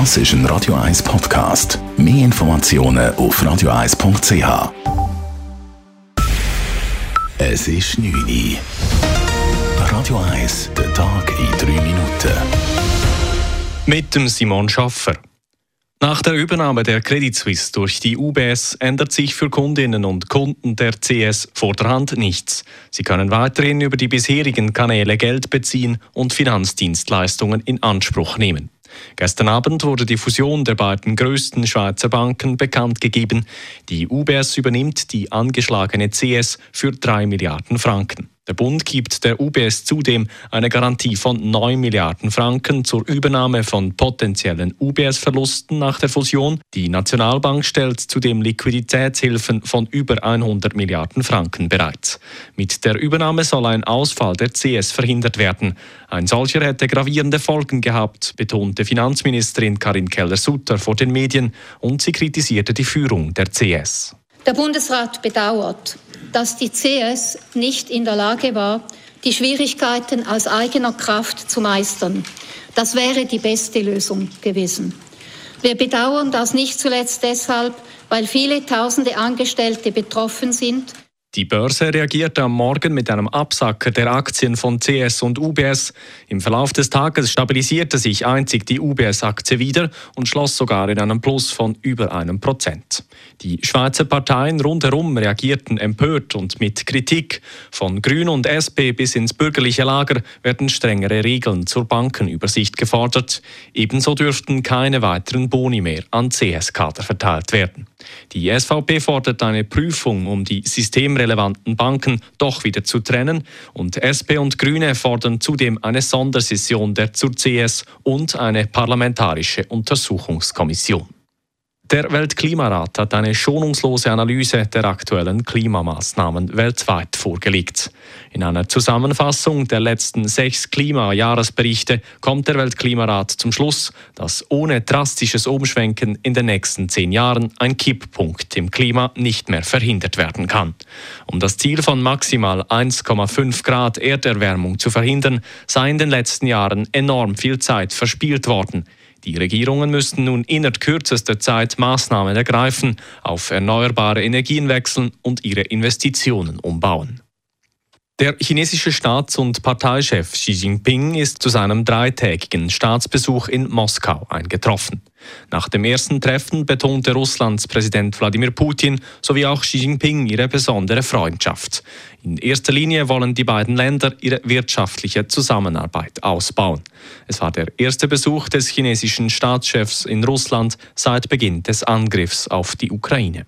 Das ist ein Radio 1 Podcast. Mehr Informationen auf radio1.ch. Es ist 9 Uhr. Radio 1, der Tag in 3 Minuten. Mit dem Simon Schaffer. Nach der Übernahme der Credit Suisse durch die UBS ändert sich für Kundinnen und Kunden der CS vorderhand nichts. Sie können weiterhin über die bisherigen Kanäle Geld beziehen und Finanzdienstleistungen in Anspruch nehmen. Gestern Abend wurde die Fusion der beiden größten Schweizer Banken bekannt gegeben. Die UBS übernimmt die angeschlagene CS für 3 Milliarden Franken. Der Bund gibt der UBS zudem eine Garantie von 9 Milliarden Franken zur Übernahme von potenziellen UBS-Verlusten nach der Fusion. Die Nationalbank stellt zudem Liquiditätshilfen von über 100 Milliarden Franken bereit. Mit der Übernahme soll ein Ausfall der CS verhindert werden. Ein solcher hätte gravierende Folgen gehabt, betonte Finanzministerin Karin Keller-Sutter vor den Medien und sie kritisierte die Führung der CS. Der Bundesrat bedauert, dass die CS nicht in der Lage war, die Schwierigkeiten aus eigener Kraft zu meistern. Das wäre die beste Lösung gewesen. Wir bedauern das nicht zuletzt deshalb, weil viele tausende Angestellte betroffen sind die Börse reagierte am Morgen mit einem Absacker der Aktien von CS und UBS. Im Verlauf des Tages stabilisierte sich einzig die UBS-Aktie wieder und schloss sogar in einem Plus von über einem Prozent. Die Schweizer Parteien rundherum reagierten empört und mit Kritik. Von Grün und SP bis ins bürgerliche Lager werden strengere Regeln zur Bankenübersicht gefordert. Ebenso dürften keine weiteren Boni mehr an CS-Kader verteilt werden. Die SVP fordert eine Prüfung, um die systemrelevanten Banken doch wieder zu trennen. Und SP und Grüne fordern zudem eine Sondersession der zur CS und eine parlamentarische Untersuchungskommission. Der Weltklimarat hat eine schonungslose Analyse der aktuellen Klimamaßnahmen weltweit vorgelegt. In einer Zusammenfassung der letzten sechs Klimajahresberichte kommt der Weltklimarat zum Schluss, dass ohne drastisches Umschwenken in den nächsten zehn Jahren ein Kipppunkt im Klima nicht mehr verhindert werden kann. Um das Ziel von maximal 1,5 Grad Erderwärmung zu verhindern, sei in den letzten Jahren enorm viel Zeit verspielt worden. Die Regierungen müssten nun innerhalb kürzester Zeit Maßnahmen ergreifen, auf erneuerbare Energien wechseln und ihre Investitionen umbauen. Der chinesische Staats- und Parteichef Xi Jinping ist zu seinem dreitägigen Staatsbesuch in Moskau eingetroffen. Nach dem ersten Treffen betonte Russlands Präsident Wladimir Putin sowie auch Xi Jinping ihre besondere Freundschaft. In erster Linie wollen die beiden Länder ihre wirtschaftliche Zusammenarbeit ausbauen. Es war der erste Besuch des chinesischen Staatschefs in Russland seit Beginn des Angriffs auf die Ukraine.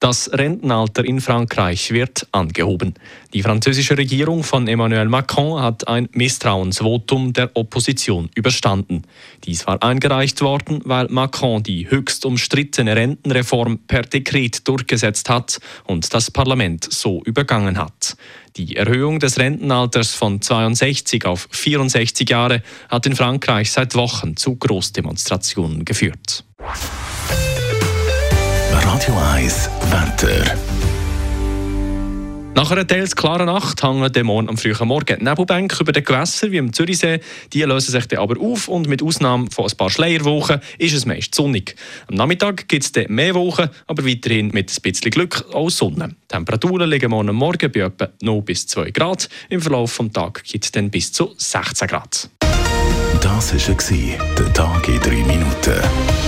Das Rentenalter in Frankreich wird angehoben. Die französische Regierung von Emmanuel Macron hat ein Misstrauensvotum der Opposition überstanden. Dies war eingereicht worden, weil Macron die höchst umstrittene Rentenreform per Dekret durchgesetzt hat und das Parlament so übergangen hat. Die Erhöhung des Rentenalters von 62 auf 64 Jahre hat in Frankreich seit Wochen zu Großdemonstrationen geführt. Radio 1 Wetter. Nach einer teils klaren Nacht hängen der Morgen am frühen Morgen Nebelbänke über den Gewässern wie im Zürichsee. Die lösen sich dann aber auf und mit Ausnahme von ein paar Schleierwochen ist es meist sonnig. Am Nachmittag gibt es dann mehr Wochen, aber weiterhin mit ein bisschen Glück auch Sonne. Die Temperaturen liegen morgen Morgen bei etwa 0 bis 2 Grad. Im Verlauf des Tages gibt es dann bis zu 16 Grad. Das war der Tag in 3 Minuten.